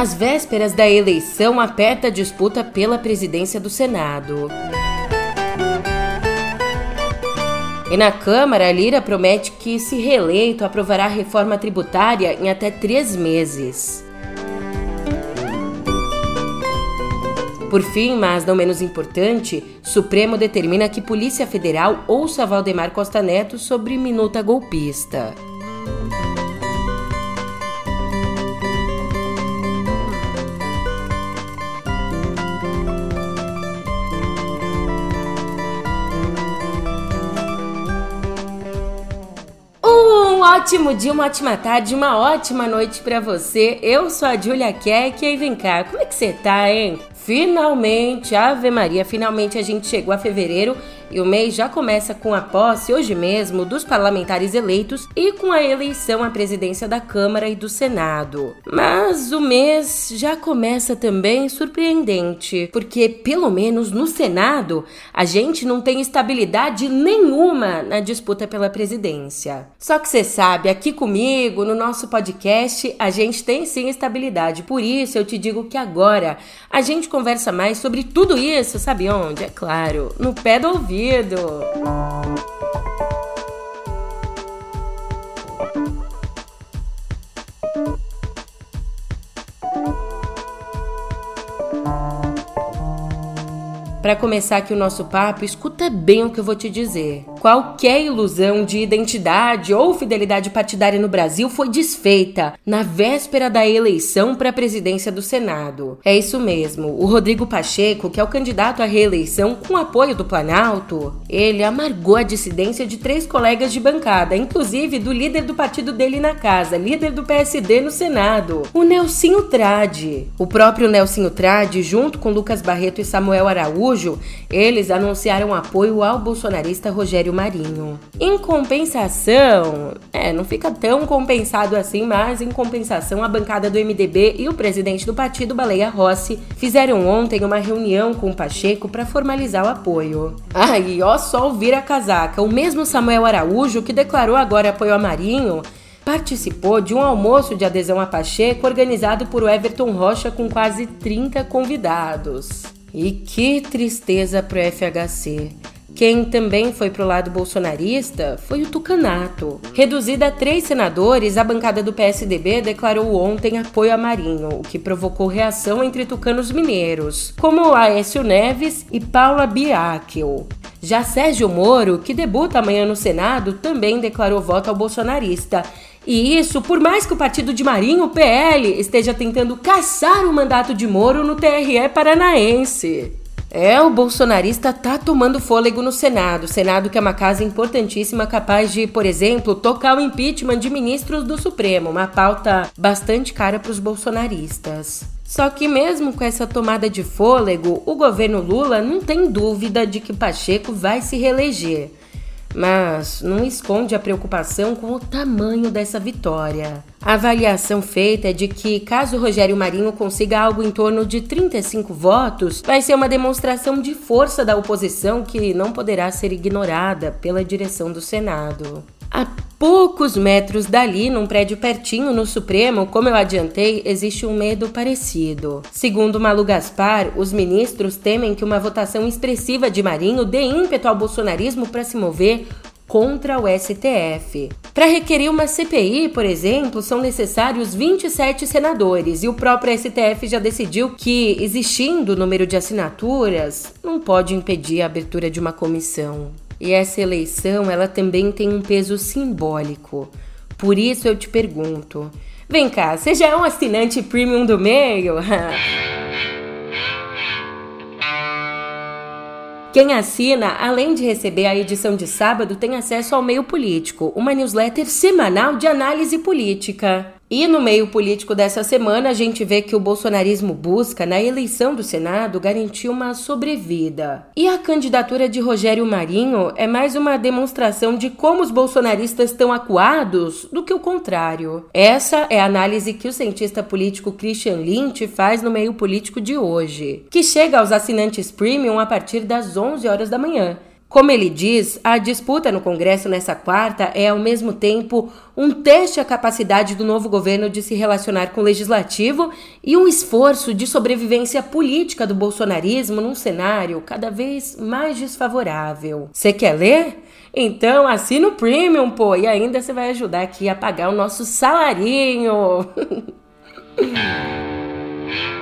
Nas vésperas da eleição, aperta disputa pela presidência do Senado. E na Câmara, Lira promete que, se reeleito, aprovará a reforma tributária em até três meses. Por fim, mas não menos importante, Supremo determina que Polícia Federal ouça Valdemar Costa Neto sobre minuta golpista. Ótimo dia, uma ótima tarde, uma ótima noite para você. Eu sou a Julia Keck e vem cá, como é que você tá, hein? Finalmente, Ave Maria, finalmente a gente chegou a fevereiro e o mês já começa com a posse, hoje mesmo, dos parlamentares eleitos e com a eleição à presidência da Câmara e do Senado. Mas o mês já começa também surpreendente, porque pelo menos no Senado a gente não tem estabilidade nenhuma na disputa pela presidência. Só que você sabe, aqui comigo, no nosso podcast, a gente tem sim estabilidade. Por isso eu te digo que agora a gente conversa mais sobre tudo isso, sabe onde? É claro, no pé do ouvido ouvido. Para começar aqui o nosso papo, escuta bem o que eu vou te dizer. Qualquer ilusão de identidade ou fidelidade partidária no Brasil foi desfeita na véspera da eleição para a presidência do Senado. É isso mesmo. O Rodrigo Pacheco, que é o candidato à reeleição com apoio do Planalto, ele amargou a dissidência de três colegas de bancada, inclusive do líder do partido dele na casa, líder do PSD no Senado, o Nelsinho Trade. O próprio Nelsinho Trade, junto com Lucas Barreto e Samuel Araújo, eles anunciaram apoio ao bolsonarista Rogério Marinho. Em compensação, é, não fica tão compensado assim, mas em compensação, a bancada do MDB e o presidente do partido, Baleia Rossi, fizeram ontem uma reunião com o Pacheco para formalizar o apoio. Aí, ó, só ouvir a casaca. O mesmo Samuel Araújo, que declarou agora apoio a Marinho, participou de um almoço de adesão a Pacheco organizado por Everton Rocha com quase 30 convidados. E que tristeza pro FHC. Quem também foi pro lado bolsonarista foi o Tucanato. Reduzida a três senadores, a bancada do PSDB declarou ontem apoio a Marinho, o que provocou reação entre tucanos mineiros, como Aécio Neves e Paula Biakel. Já Sérgio Moro, que debuta amanhã no Senado, também declarou voto ao bolsonarista e isso, por mais que o partido de Marinho, o PL, esteja tentando caçar o mandato de Moro no TRE paranaense. É, o bolsonarista tá tomando fôlego no Senado. Senado que é uma casa importantíssima capaz de, por exemplo, tocar o impeachment de ministros do Supremo, uma pauta bastante cara para os bolsonaristas. Só que mesmo com essa tomada de fôlego, o governo Lula não tem dúvida de que Pacheco vai se reeleger mas não esconde a preocupação com o tamanho dessa vitória. A avaliação feita é de que, caso Rogério Marinho consiga algo em torno de 35 votos, vai ser uma demonstração de força da oposição que não poderá ser ignorada pela direção do Senado. A poucos metros dali, num prédio pertinho no Supremo, como eu adiantei, existe um medo parecido. Segundo Malu Gaspar, os ministros temem que uma votação expressiva de Marinho dê ímpeto ao bolsonarismo para se mover contra o STF. Para requerer uma CPI, por exemplo, são necessários 27 senadores e o próprio STF já decidiu que, existindo o número de assinaturas, não pode impedir a abertura de uma comissão. E essa eleição, ela também tem um peso simbólico. Por isso eu te pergunto: vem cá, você já é um assinante premium do meio? Quem assina, além de receber a edição de sábado, tem acesso ao Meio Político, uma newsletter semanal de análise política. E no meio político dessa semana, a gente vê que o bolsonarismo busca, na eleição do Senado, garantir uma sobrevida. E a candidatura de Rogério Marinho é mais uma demonstração de como os bolsonaristas estão acuados do que o contrário. Essa é a análise que o cientista político Christian Lynch faz no meio político de hoje, que chega aos assinantes premium a partir das 11 horas da manhã. Como ele diz, a disputa no Congresso nessa quarta é, ao mesmo tempo, um teste à capacidade do novo governo de se relacionar com o legislativo e um esforço de sobrevivência política do bolsonarismo num cenário cada vez mais desfavorável. Você quer ler? Então assina o Premium, pô, e ainda você vai ajudar aqui a pagar o nosso salarinho.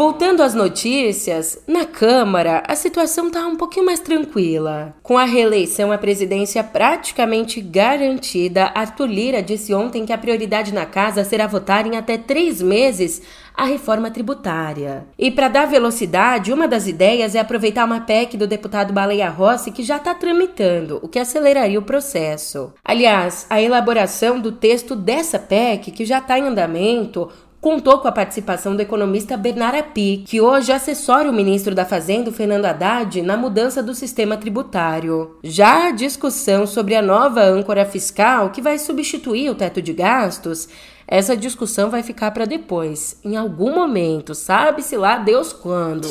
Voltando às notícias, na Câmara a situação está um pouquinho mais tranquila. Com a reeleição à presidência praticamente garantida, Arthur Lira disse ontem que a prioridade na casa será votar em até três meses a reforma tributária. E para dar velocidade, uma das ideias é aproveitar uma PEC do deputado Baleia Rossi que já está tramitando, o que aceleraria o processo. Aliás, a elaboração do texto dessa PEC, que já está em andamento, contou com a participação do economista Bernard Api, que hoje assessora o ministro da Fazenda, Fernando Haddad, na mudança do sistema tributário. Já a discussão sobre a nova âncora fiscal, que vai substituir o teto de gastos, essa discussão vai ficar para depois, em algum momento, sabe-se lá Deus quando.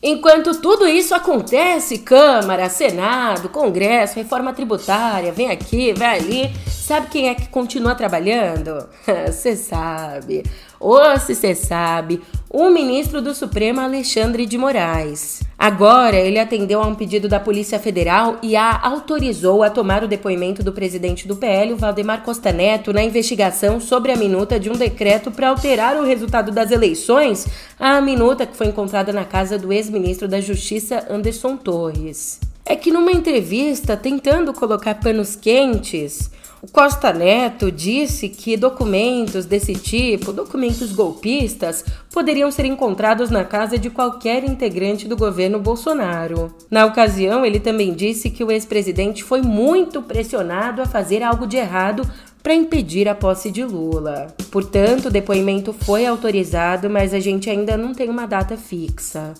Enquanto tudo isso acontece, Câmara, Senado, Congresso, reforma tributária, vem aqui, vai ali, sabe quem é que continua trabalhando? Você sabe. Ou se você sabe, o ministro do Supremo Alexandre de Moraes. Agora, ele atendeu a um pedido da Polícia Federal e a autorizou a tomar o depoimento do presidente do PL, Valdemar Costa Neto, na investigação sobre a minuta de um decreto para alterar o resultado das eleições, a minuta que foi encontrada na casa do ex-ministro da Justiça, Anderson Torres. É que numa entrevista tentando colocar panos quentes, o Costa Neto disse que documentos desse tipo, documentos golpistas, poderiam ser encontrados na casa de qualquer integrante do governo Bolsonaro. Na ocasião, ele também disse que o ex-presidente foi muito pressionado a fazer algo de errado para impedir a posse de Lula. Portanto, o depoimento foi autorizado, mas a gente ainda não tem uma data fixa.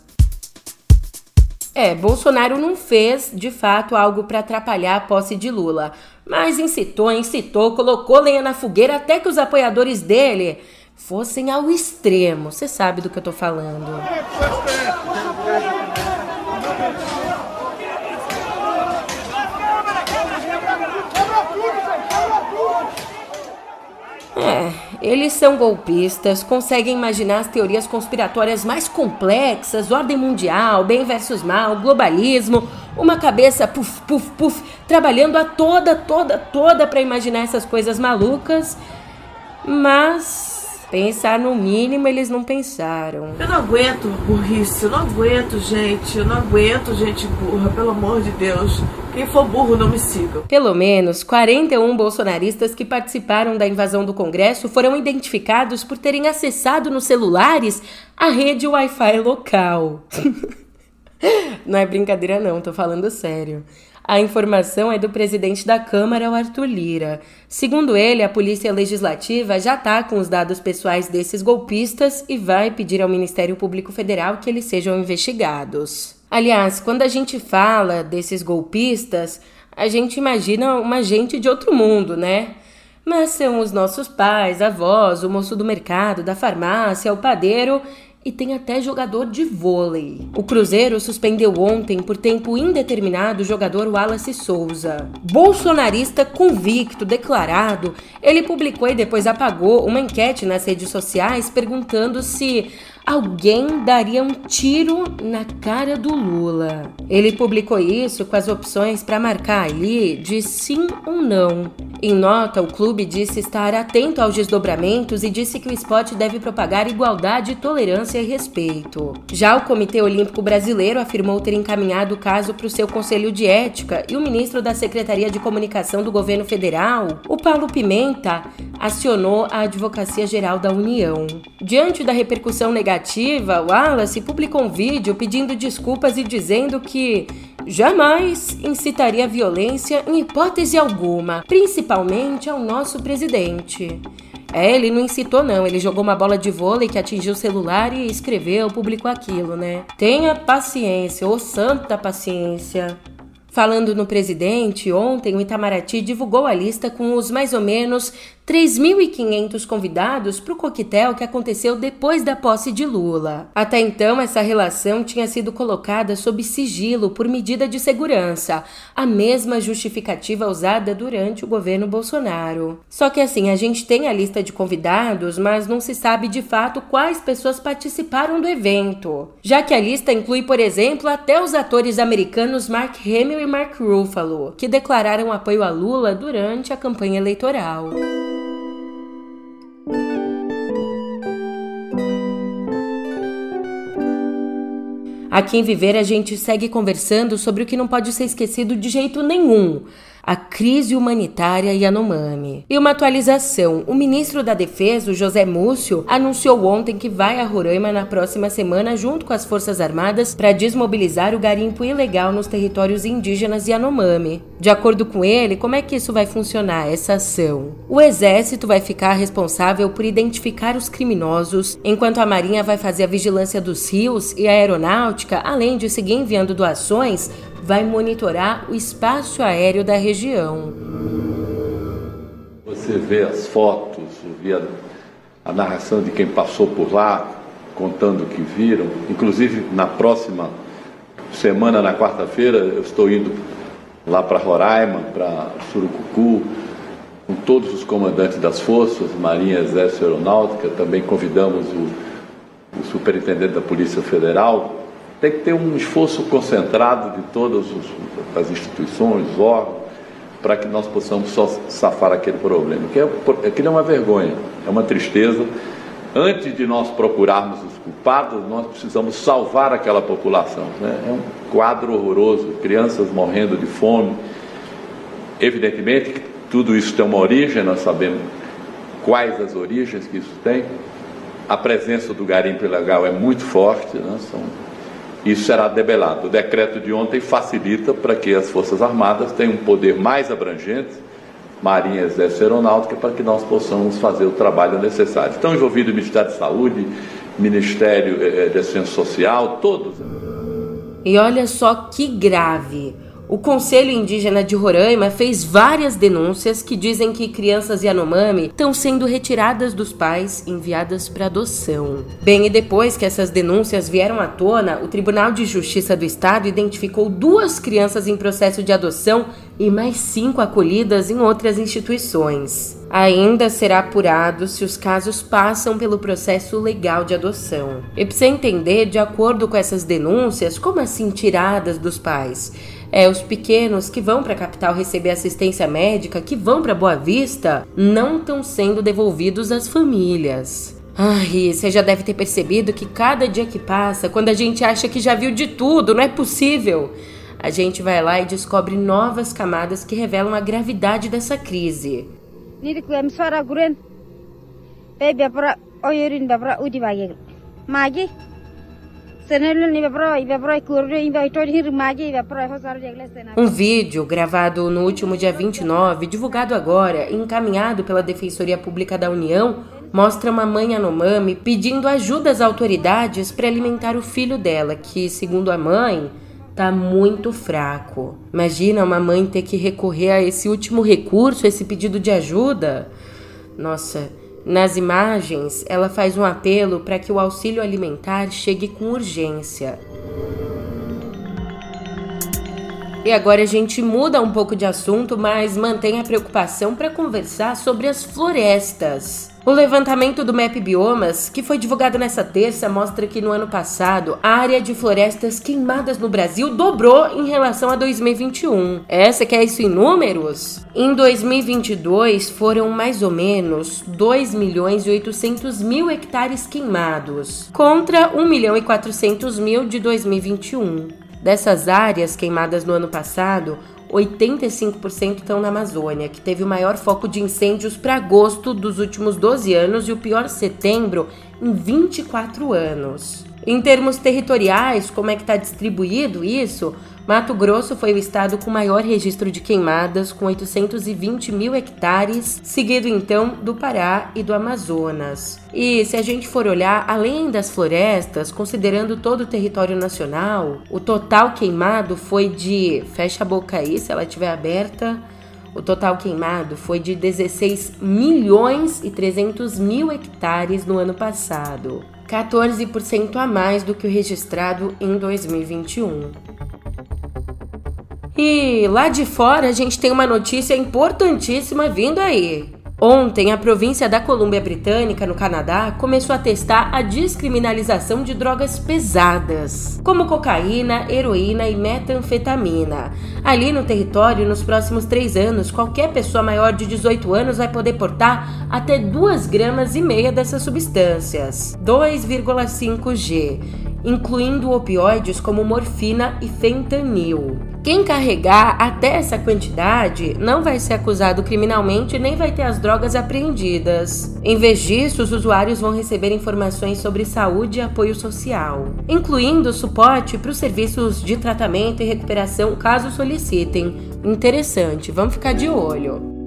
É, Bolsonaro não fez, de fato, algo para atrapalhar a posse de Lula, mas incitou, incitou, colocou lenha na fogueira até que os apoiadores dele fossem ao extremo. Você sabe do que eu tô falando. É, eles são golpistas, conseguem imaginar as teorias conspiratórias mais complexas, ordem mundial, bem versus mal, globalismo, uma cabeça puf, puf, puf, trabalhando a toda, toda, toda para imaginar essas coisas malucas, mas Pensar no mínimo eles não pensaram. Eu não aguento burrice, eu não aguento gente, eu não aguento gente burra, pelo amor de Deus. Quem for burro não me siga. Pelo menos 41 bolsonaristas que participaram da invasão do Congresso foram identificados por terem acessado nos celulares a rede Wi-Fi local. não é brincadeira não, tô falando sério. A informação é do presidente da Câmara, o Arthur Lira. Segundo ele, a Polícia Legislativa já está com os dados pessoais desses golpistas e vai pedir ao Ministério Público Federal que eles sejam investigados. Aliás, quando a gente fala desses golpistas, a gente imagina uma gente de outro mundo, né? Mas são os nossos pais, avós, o moço do mercado, da farmácia, o padeiro e tem até jogador de vôlei. O Cruzeiro suspendeu ontem por tempo indeterminado o jogador Wallace Souza. Bolsonarista convicto, declarado, ele publicou e depois apagou uma enquete nas redes sociais perguntando se alguém daria um tiro na cara do Lula. Ele publicou isso com as opções para marcar ali de sim ou não. Em nota, o clube disse estar atento aos desdobramentos e disse que o esporte deve propagar igualdade, tolerância e respeito. Já o Comitê Olímpico Brasileiro afirmou ter encaminhado o caso para o seu Conselho de Ética e o ministro da Secretaria de Comunicação do Governo Federal, o Paulo Pimenta, acionou a Advocacia Geral da União. Diante da repercussão negativa, Wallace publicou um vídeo pedindo desculpas e dizendo que jamais incitaria violência em hipótese alguma, principalmente ao nosso presidente. É, ele não incitou não, ele jogou uma bola de vôlei que atingiu o celular e escreveu, publicou aquilo, né? Tenha paciência, ô santa paciência. Falando no presidente, ontem o Itamaraty divulgou a lista com os mais ou menos 3.500 convidados para o coquetel que aconteceu depois da posse de Lula. Até então, essa relação tinha sido colocada sob sigilo por medida de segurança, a mesma justificativa usada durante o governo Bolsonaro. Só que assim, a gente tem a lista de convidados, mas não se sabe de fato quais pessoas participaram do evento, já que a lista inclui, por exemplo, até os atores americanos Mark Hamill e Mark Ruffalo, que declararam apoio a Lula durante a campanha eleitoral. Aqui em Viver a gente segue conversando sobre o que não pode ser esquecido de jeito nenhum: a crise humanitária Yanomami. E uma atualização: o ministro da Defesa, José Múcio, anunciou ontem que vai a Roraima na próxima semana junto com as Forças Armadas para desmobilizar o garimpo ilegal nos territórios indígenas Yanomami. De acordo com ele, como é que isso vai funcionar, essa ação? O Exército vai ficar responsável por identificar os criminosos, enquanto a Marinha vai fazer a vigilância dos rios e a Aeronáutica, além de seguir enviando doações vai monitorar o espaço aéreo da região. Você vê as fotos, vê a, a narração de quem passou por lá, contando o que viram. Inclusive, na próxima semana, na quarta-feira, eu estou indo lá para Roraima, para Surucucu, com todos os comandantes das forças, Marinha, Exército e Aeronáutica. Também convidamos o, o superintendente da Polícia Federal, tem que ter um esforço concentrado de todas as instituições, os órgãos, para que nós possamos só safar aquele problema. Que é, aquilo é uma vergonha, é uma tristeza. Antes de nós procurarmos os culpados, nós precisamos salvar aquela população. Né? É um quadro horroroso, crianças morrendo de fome. Evidentemente que tudo isso tem uma origem, nós sabemos quais as origens que isso tem. A presença do garimpo ilegal é muito forte, né? são isso será debelado. O decreto de ontem facilita para que as Forças Armadas tenham um poder mais abrangente, Marinha, Exército e Aeronáutica, para que nós possamos fazer o trabalho necessário. Estão envolvidos o Ministério de Saúde, Ministério eh, eh, de Assistência Social, todos. E olha só que grave. O Conselho Indígena de Roraima fez várias denúncias que dizem que crianças Yanomami estão sendo retiradas dos pais enviadas para adoção. Bem, e depois que essas denúncias vieram à tona, o Tribunal de Justiça do Estado identificou duas crianças em processo de adoção e mais cinco acolhidas em outras instituições. Ainda será apurado se os casos passam pelo processo legal de adoção. E precisa entender, de acordo com essas denúncias, como assim tiradas dos pais? É, os pequenos que vão para a capital receber assistência médica, que vão para Boa Vista, não estão sendo devolvidos às famílias. Ai, você já deve ter percebido que cada dia que passa, quando a gente acha que já viu de tudo, não é possível, a gente vai lá e descobre novas camadas que revelam a gravidade dessa crise. Magi, um vídeo gravado no último dia 29, divulgado agora e encaminhado pela Defensoria Pública da União, mostra uma mãe Anomami pedindo ajuda às autoridades para alimentar o filho dela, que, segundo a mãe, tá muito fraco. Imagina uma mãe ter que recorrer a esse último recurso, esse pedido de ajuda. Nossa, nas imagens, ela faz um apelo para que o auxílio alimentar chegue com urgência. E agora a gente muda um pouco de assunto, mas mantém a preocupação para conversar sobre as florestas. O levantamento do MAP Biomas, que foi divulgado nessa terça, mostra que no ano passado a área de florestas queimadas no Brasil dobrou em relação a 2021. Essa quer isso em números? Em 2022 foram mais ou menos 2 milhões e 800 mil hectares queimados, contra 1 milhão e 400 mil de 2021. Dessas áreas queimadas no ano passado, 85% estão na Amazônia, que teve o maior foco de incêndios para agosto dos últimos 12 anos e o pior setembro em 24 anos. Em termos territoriais, como é que está distribuído isso? Mato Grosso foi o estado com maior registro de queimadas, com 820 mil hectares, seguido então do Pará e do Amazonas. E se a gente for olhar além das florestas, considerando todo o território nacional, o total queimado foi de, fecha a boca aí se ela estiver aberta, O total queimado foi de 16 milhões e 300 mil hectares no ano passado, 14% a mais do que o registrado em 2021. E lá de fora a gente tem uma notícia importantíssima vindo aí. Ontem, a província da Colômbia Britânica, no Canadá, começou a testar a descriminalização de drogas pesadas, como cocaína, heroína e metanfetamina. Ali no território, nos próximos três anos, qualquer pessoa maior de 18 anos vai poder portar até 2 gramas e meia dessas substâncias, 2,5 G, incluindo opioides como morfina e fentanil. Quem carregar até essa quantidade não vai ser acusado criminalmente nem vai ter as drogas apreendidas. Em vez disso, os usuários vão receber informações sobre saúde e apoio social, incluindo suporte para os serviços de tratamento e recuperação caso solicitem. Interessante, vamos ficar de olho.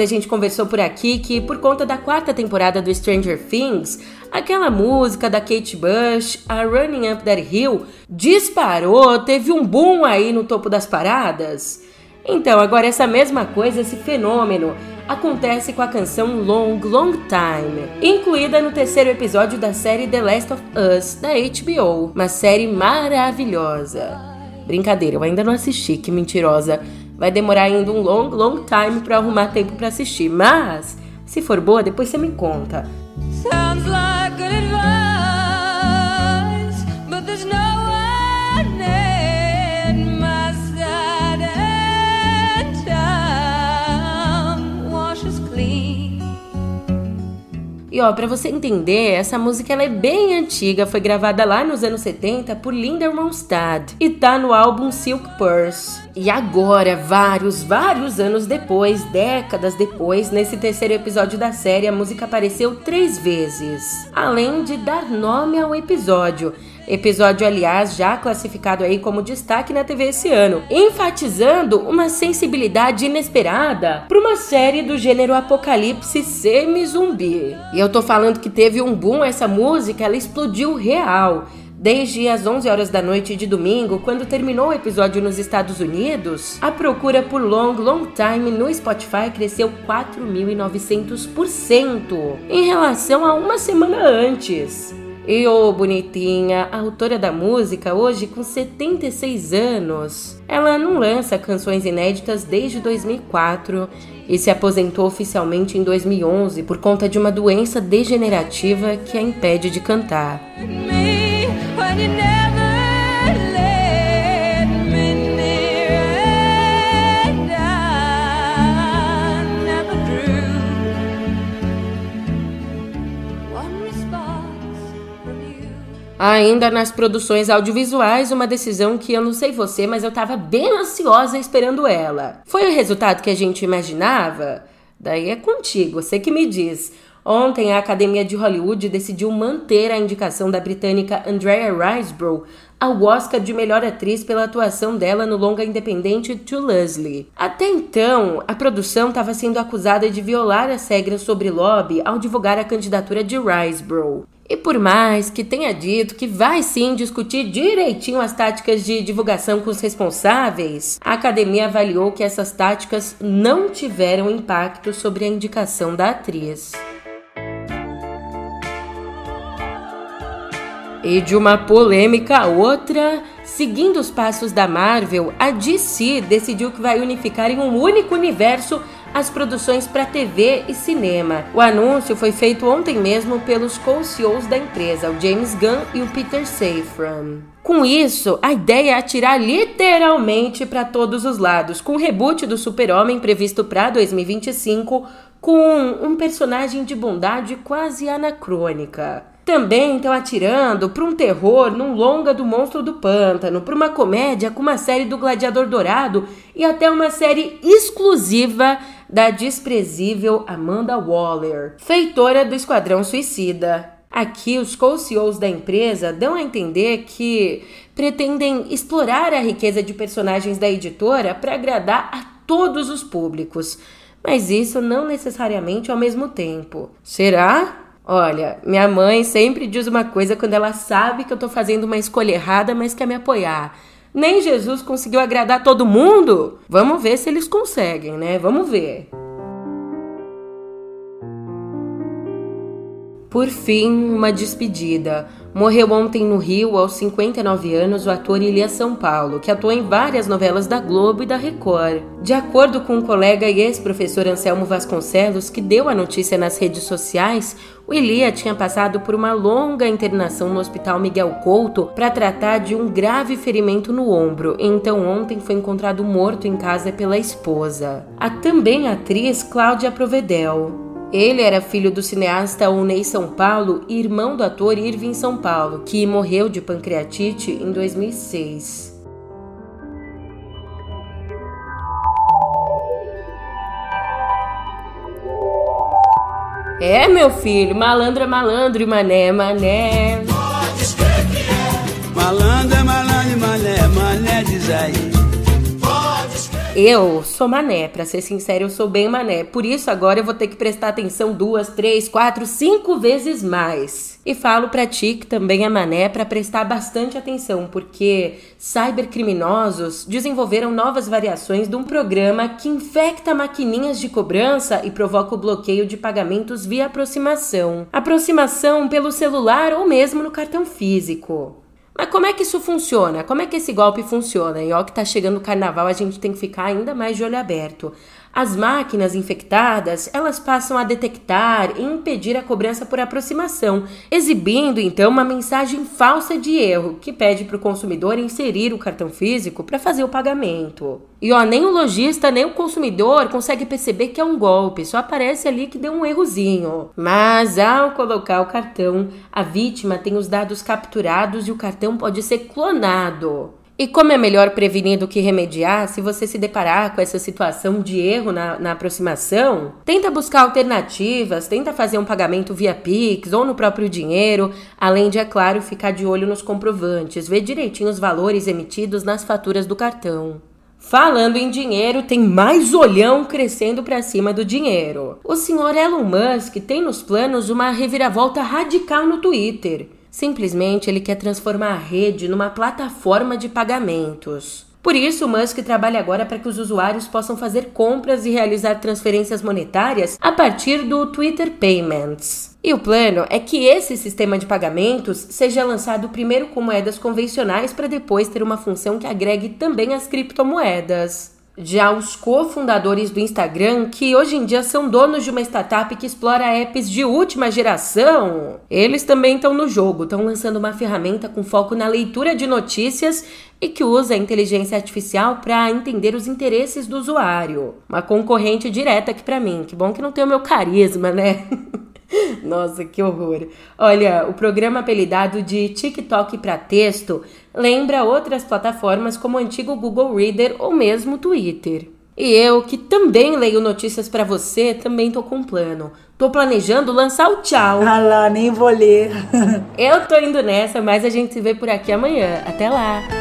Quando a gente conversou por aqui que, por conta da quarta temporada do Stranger Things, aquela música da Kate Bush, a Running Up That Hill, disparou, teve um boom aí no topo das paradas? Então, agora essa mesma coisa, esse fenômeno, acontece com a canção Long Long Time, incluída no terceiro episódio da série The Last of Us da HBO, uma série maravilhosa. Brincadeira, eu ainda não assisti, que mentirosa. Vai demorar ainda um long, long time para arrumar tempo para assistir. Mas, se for boa, depois você me conta. Sounds like good advice, but there's no one in my side and time washes clean. E ó, para você entender, essa música ela é bem antiga, foi gravada lá nos anos 70 por Linda Ronstadt e tá no álbum Silk Purse. E agora, vários, vários anos depois, décadas depois, nesse terceiro episódio da série, a música apareceu três vezes, além de dar nome ao episódio. Episódio, aliás, já classificado aí como destaque na TV esse ano, enfatizando uma sensibilidade inesperada para uma série do gênero apocalipse semi-zumbi. E eu tô falando que teve um boom essa música, ela explodiu real. Desde as 11 horas da noite de domingo, quando terminou o episódio nos Estados Unidos, a procura por Long Long Time no Spotify cresceu 4.900% em relação a uma semana antes. E ô oh, bonitinha, a autora da música, hoje com 76 anos, ela não lança canções inéditas desde 2004 e se aposentou oficialmente em 2011 por conta de uma doença degenerativa que a impede de cantar. Ainda nas produções audiovisuais, uma decisão que eu não sei você, mas eu tava bem ansiosa esperando ela. Foi o resultado que a gente imaginava? Daí é contigo, você que me diz. Ontem, a Academia de Hollywood decidiu manter a indicação da britânica Andrea Riseborough ao Oscar de melhor atriz pela atuação dela no longa independente To Leslie. Até então, a produção estava sendo acusada de violar as regras sobre lobby ao divulgar a candidatura de Riseborough. E por mais que tenha dito que vai sim discutir direitinho as táticas de divulgação com os responsáveis, a academia avaliou que essas táticas não tiveram impacto sobre a indicação da atriz. E de uma polêmica a outra, seguindo os passos da Marvel, a DC decidiu que vai unificar em um único universo as produções para TV e cinema. O anúncio foi feito ontem mesmo pelos co-CEOs da empresa, o James Gunn e o Peter Safran. Com isso, a ideia é atirar literalmente para todos os lados, com o reboot do Super-Homem previsto para 2025, com um personagem de bondade quase anacrônica. Também estão atirando para um terror num longa do Monstro do Pântano, para uma comédia com uma série do Gladiador Dourado e até uma série exclusiva da desprezível Amanda Waller, feitora do Esquadrão Suicida. Aqui, os co-CEOs da empresa dão a entender que pretendem explorar a riqueza de personagens da editora para agradar a todos os públicos. Mas isso não necessariamente ao mesmo tempo. Será? Olha, minha mãe sempre diz uma coisa quando ela sabe que eu tô fazendo uma escolha errada, mas quer me apoiar. Nem Jesus conseguiu agradar todo mundo? Vamos ver se eles conseguem, né? Vamos ver. Por fim, uma despedida. Morreu ontem no Rio, aos 59 anos, o ator Elias São Paulo, que atuou em várias novelas da Globo e da Record. De acordo com um colega e ex-professor Anselmo Vasconcelos, que deu a notícia nas redes sociais, o Elia tinha passado por uma longa internação no Hospital Miguel Couto para tratar de um grave ferimento no ombro, então ontem foi encontrado morto em casa pela esposa. A também atriz Cláudia Provedel. Ele era filho do cineasta Unei São Paulo e irmão do ator Irving São Paulo, que morreu de pancreatite em 2006. É, meu filho, malandro é malandro e mané é mané. Malandro é malandro e mané, mané diz aí. Eu sou mané, para ser sincero, eu sou bem mané. Por isso agora eu vou ter que prestar atenção duas, três, quatro, cinco vezes mais. E falo para ti que também é mané para prestar bastante atenção, porque cybercriminosos desenvolveram novas variações de um programa que infecta maquininhas de cobrança e provoca o bloqueio de pagamentos via aproximação. Aproximação pelo celular ou mesmo no cartão físico. Mas como é que isso funciona? Como é que esse golpe funciona? E ó que tá chegando o carnaval, a gente tem que ficar ainda mais de olho aberto. As máquinas infectadas, elas passam a detectar e impedir a cobrança por aproximação, exibindo então uma mensagem falsa de erro que pede para o consumidor inserir o cartão físico para fazer o pagamento. E ó, nem o lojista nem o consumidor consegue perceber que é um golpe, só aparece ali que deu um errozinho. Mas ao colocar o cartão, a vítima tem os dados capturados e o cartão pode ser clonado. E como é melhor prevenir do que remediar, se você se deparar com essa situação de erro na, na, aproximação, tenta buscar alternativas, tenta fazer um pagamento via Pix ou no próprio dinheiro, além de, é claro, ficar de olho nos comprovantes, ver direitinho os valores emitidos nas faturas do cartão. Falando em dinheiro, tem mais olhão crescendo para cima do dinheiro. O senhor Elon Musk tem nos planos uma reviravolta radical no Twitter. Simplesmente ele quer transformar a rede numa plataforma de pagamentos. Por isso, Musk trabalha agora para que os usuários possam fazer compras e realizar transferências monetárias a partir do Twitter Payments. E o plano é que esse sistema de pagamentos seja lançado primeiro com moedas convencionais para depois ter uma função que agregue também as criptomoedas. Já os cofundadores do Instagram, que hoje em dia são donos de uma startup que explora apps de última geração, eles também estão no jogo, estão lançando uma ferramenta com foco na leitura de notícias e que usa a inteligência artificial para entender os interesses do usuário. Uma concorrente direta aqui para mim. Que bom que não tem o meu carisma, né? Nossa, que horror. Olha, o programa apelidado de TikTok para texto lembra outras plataformas como o antigo Google Reader ou mesmo Twitter. E eu, que também leio notícias para você, também tô com um plano. Tô planejando lançar o tchau. Ah lá, nem vou ler. eu tô indo nessa, mas a gente se vê por aqui amanhã. Até lá.